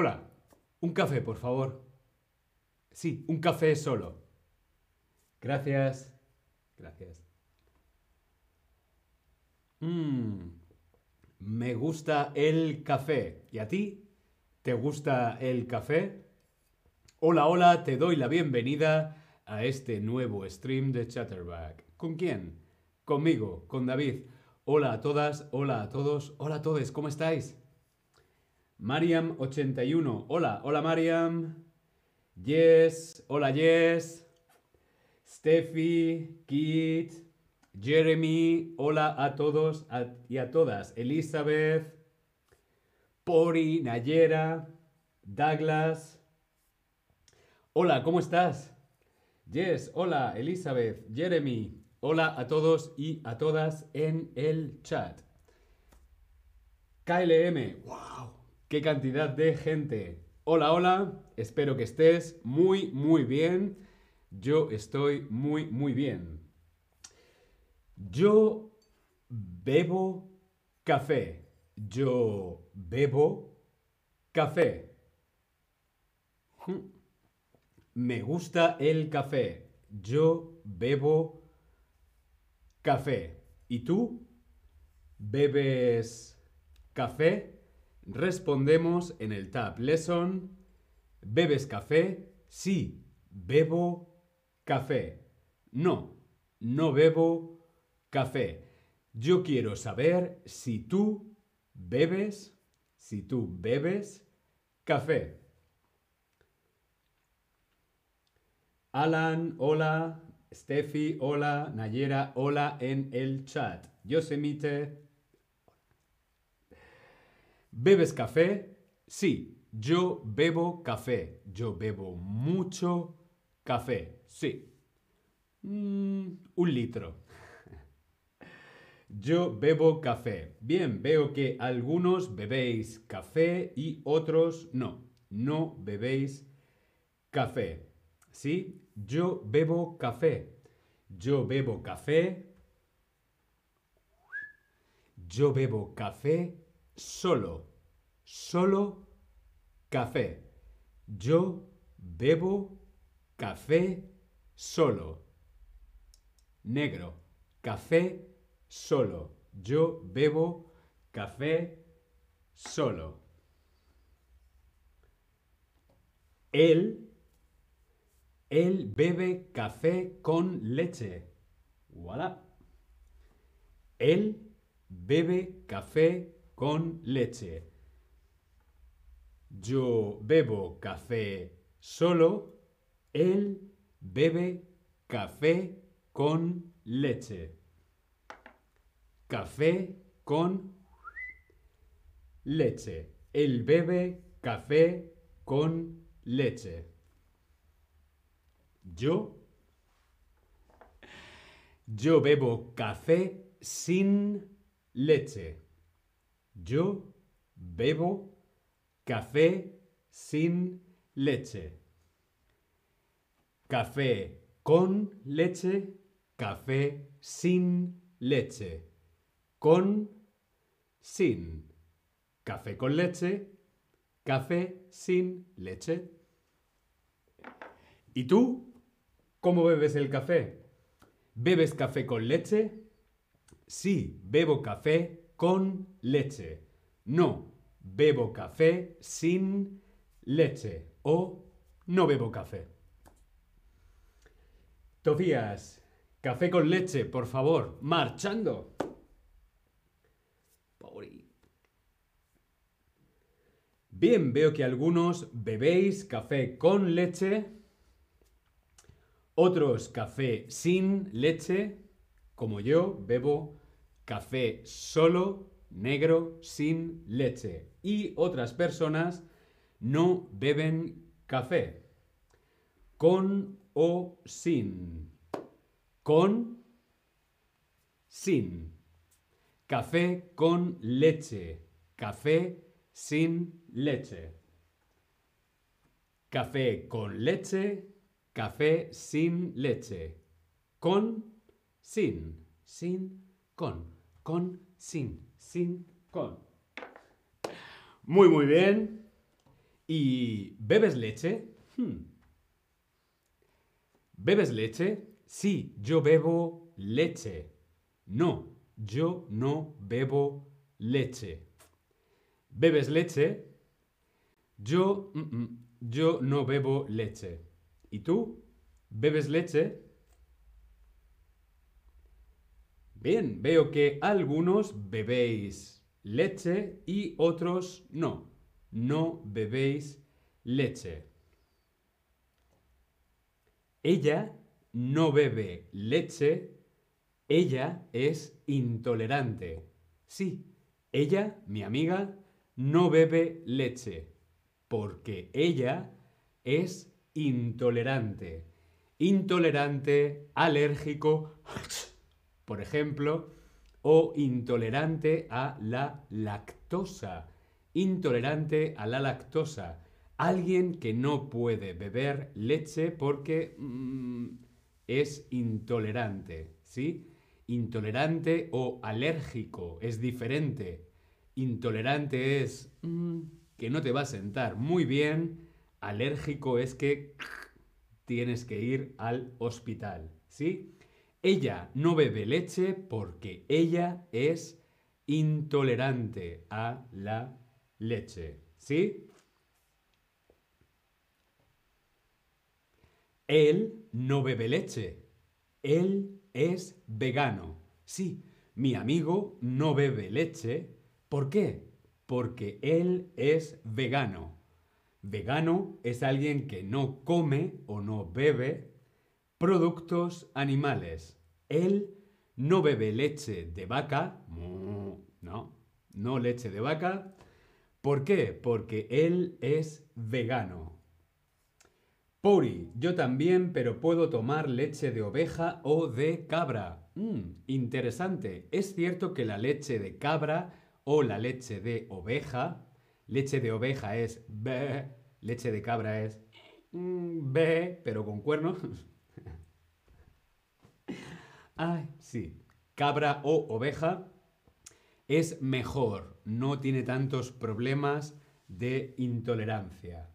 Hola, un café, por favor. Sí, un café solo. Gracias. Gracias. Mmm, me gusta el café. ¿Y a ti? ¿Te gusta el café? Hola, hola, te doy la bienvenida a este nuevo stream de Chatterback. ¿Con quién? Conmigo, con David. Hola a todas, hola a todos, hola a todos, ¿cómo estáis? Mariam81, hola, hola Mariam. Yes, hola Yes. Steffi, Kit, Jeremy, hola a todos y a todas. Elizabeth, Pori, Nayera, Douglas. Hola, ¿cómo estás? Yes, hola Elizabeth, Jeremy, Hola a todos y a todas en el chat. KLM, wow, qué cantidad de gente. Hola, hola, espero que estés muy, muy bien. Yo estoy muy, muy bien. Yo bebo café. Yo bebo café. Me gusta el café. Yo bebo café. ¿Y tú? ¿Bebes café? Respondemos en el Tab Lesson. ¿Bebes café? Sí, bebo café. No, no bebo café. Yo quiero saber si tú bebes, si tú bebes café. Alan, hola. Steffi, hola. Nayera, hola en el chat. Yosemite. ¿Bebes café? Sí, yo bebo café. Yo bebo mucho café. Sí. Mm, un litro. Yo bebo café. Bien, veo que algunos bebéis café y otros no. No bebéis café. ¿Sí? Yo bebo café. Yo bebo café. Yo bebo café solo. Solo café. Yo bebo café solo. Negro. Café solo. Yo bebo café solo. Él él bebe café con leche. Voilà. Él bebe café con leche. Yo bebo café solo. Él bebe café con leche. Café con leche. Él bebe café con leche. Yo, yo bebo café sin leche. Yo bebo café sin leche. Café con leche, café sin leche. Con, sin. Café con leche, café sin leche. ¿Y tú? ¿Cómo bebes el café? ¿Bebes café con leche? Sí, bebo café con leche. No, bebo café sin leche. O no bebo café. Tofías, café con leche, por favor. Marchando. Bien, veo que algunos bebéis café con leche otros café sin leche, como yo, bebo café solo, negro, sin leche. Y otras personas no beben café. Con o sin. Con, sin. Café con leche. Café sin leche. Café con leche Café sin leche. Con, sin, sin, con, con, sin, sin, con. Muy, muy bien. ¿Y bebes leche? Hmm. ¿Bebes leche? Sí, yo bebo leche. No, yo no bebo leche. ¿Bebes leche? Yo, mm, mm, yo no bebo leche. ¿Y tú? ¿Bebes leche? Bien, veo que algunos bebéis leche y otros no. No bebéis leche. Ella no bebe leche. Ella es intolerante. Sí, ella, mi amiga, no bebe leche porque ella es intolerante. Intolerante, alérgico, por ejemplo, o intolerante a la lactosa. Intolerante a la lactosa. Alguien que no puede beber leche porque mm, es intolerante, ¿sí? Intolerante o alérgico es diferente. Intolerante es mm, que no te va a sentar muy bien. Alérgico es que tienes que ir al hospital, ¿sí? Ella no bebe leche porque ella es intolerante a la leche, ¿sí? Él no bebe leche. Él es vegano. Sí, mi amigo no bebe leche. ¿Por qué? Porque él es vegano. Vegano es alguien que no come o no bebe productos animales. Él no bebe leche de vaca. No, no leche de vaca. ¿Por qué? Porque él es vegano. Puri, yo también, pero puedo tomar leche de oveja o de cabra. Mm, interesante. Es cierto que la leche de cabra o la leche de oveja, leche de oveja es B, leche de cabra es mm, B, pero con cuernos. Ay, sí. Cabra o oveja es mejor, no tiene tantos problemas de intolerancia.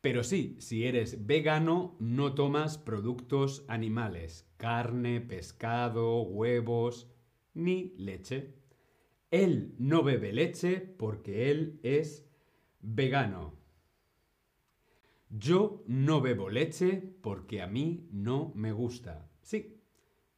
Pero sí, si eres vegano, no tomas productos animales, carne, pescado, huevos, ni leche. Él no bebe leche porque él es vegano. Yo no bebo leche porque a mí no me gusta. Sí,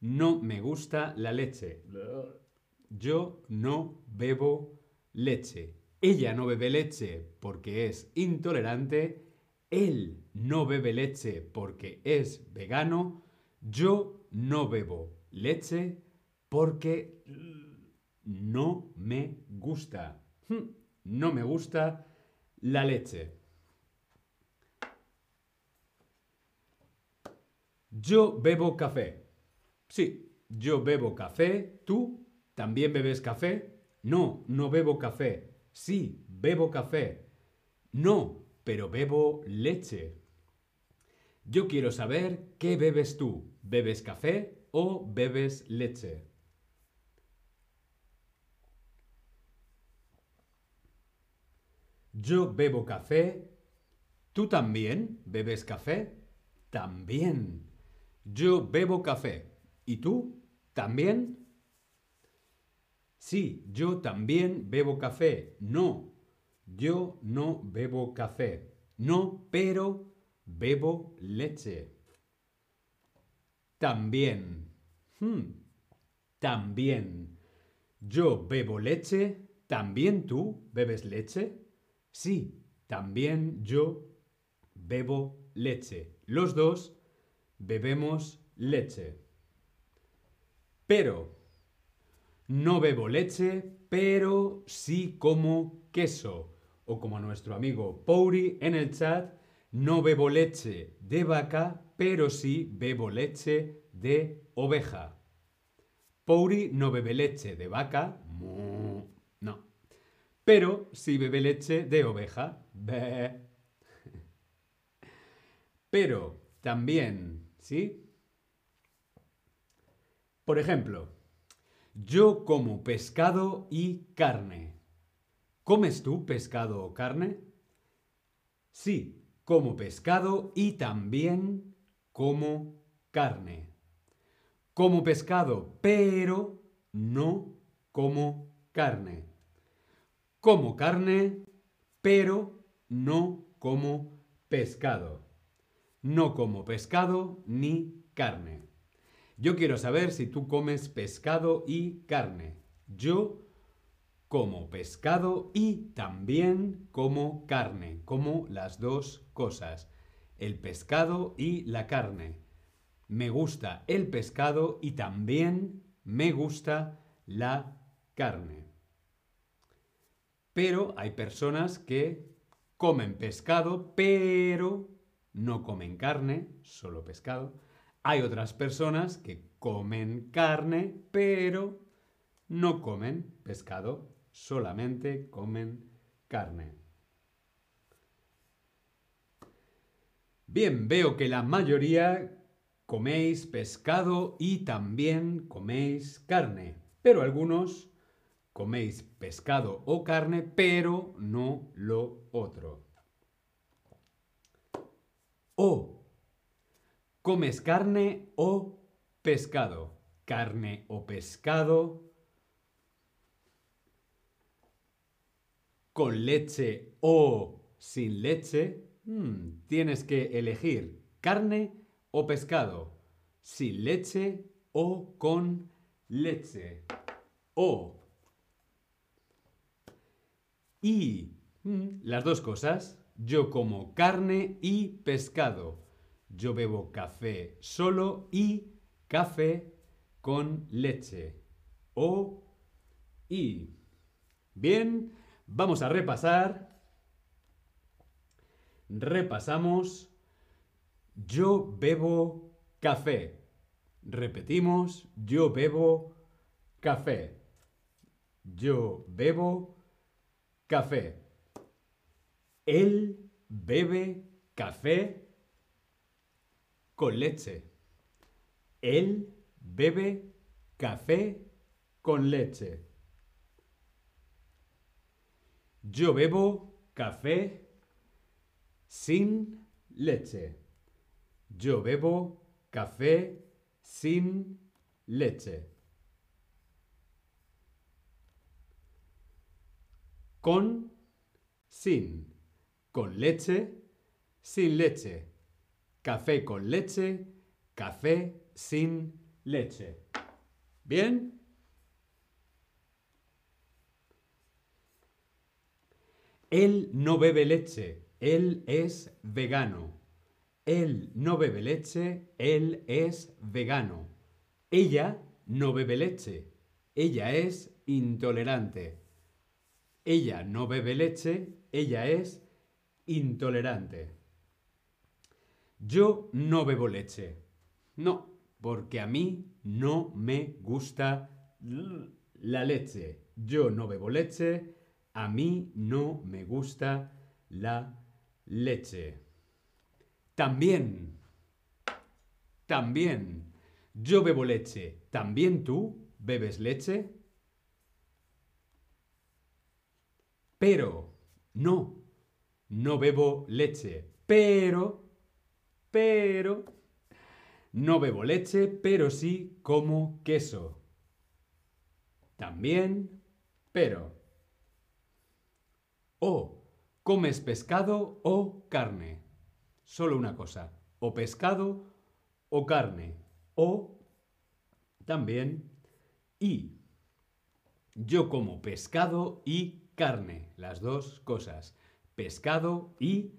no me gusta la leche. Yo no bebo leche. Ella no bebe leche porque es intolerante él no bebe leche porque es vegano, yo no bebo leche porque no me gusta. Hmm, no me gusta la leche. Yo bebo café. Sí, yo bebo café. ¿Tú también bebes café? No, no bebo café. Sí, bebo café. No, pero bebo leche. Yo quiero saber qué bebes tú. ¿Bebes café o bebes leche? Yo bebo café. ¿Tú también bebes café? También. Yo bebo café. ¿Y tú? ¿También? Sí, yo también bebo café. No, yo no bebo café. No, pero bebo leche. También. Hmm. También. Yo bebo leche. ¿También tú bebes leche? Sí, también yo bebo leche. Los dos bebemos leche. Pero no bebo leche, pero sí como queso o como nuestro amigo Pouri en el chat, no bebo leche de vaca, pero sí bebo leche de oveja. Pouri no bebe leche de vaca, no, pero sí bebe leche de oveja. Pero también, ¿sí? Por ejemplo, yo como pescado y carne. ¿Comes tú pescado o carne? Sí, como pescado y también como carne. Como pescado, pero no como carne. Como carne, pero no como pescado. No como pescado ni carne. Yo quiero saber si tú comes pescado y carne. Yo como pescado y también como carne, como las dos cosas, el pescado y la carne. Me gusta el pescado y también me gusta la carne. Pero hay personas que comen pescado, pero no comen carne, solo pescado. Hay otras personas que comen carne, pero no comen pescado solamente comen carne. Bien, veo que la mayoría coméis pescado y también coméis carne, pero algunos coméis pescado o carne, pero no lo otro. O comes carne o pescado, carne o pescado, con leche o sin leche, hmm, tienes que elegir carne o pescado, sin leche o con leche. O. Y hmm, las dos cosas. Yo como carne y pescado. Yo bebo café solo y café con leche. O. Y. Bien. Vamos a repasar. Repasamos. Yo bebo café. Repetimos. Yo bebo café. Yo bebo café. Él bebe café con leche. Él bebe café con leche. Yo bebo café sin leche. Yo bebo café sin leche. Con, sin. Con leche, sin leche. Café con leche, café sin leche. ¿Bien? Él no bebe leche, él es vegano. Él no bebe leche, él es vegano. Ella no bebe leche, ella es intolerante. Ella no bebe leche, ella es intolerante. Yo no bebo leche. No, porque a mí no me gusta la leche. Yo no bebo leche, a mí no me gusta la leche. También, también, yo bebo leche. ¿También tú bebes leche? Pero, no, no bebo leche. Pero, pero, no bebo leche, pero sí como queso. También, pero. O comes pescado o carne. Solo una cosa. O pescado o carne. O también y. Yo como pescado y carne. Las dos cosas. Pescado y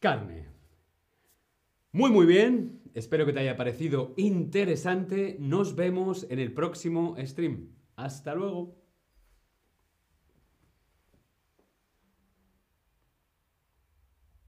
carne. Muy muy bien. Espero que te haya parecido interesante. Nos vemos en el próximo stream. Hasta luego.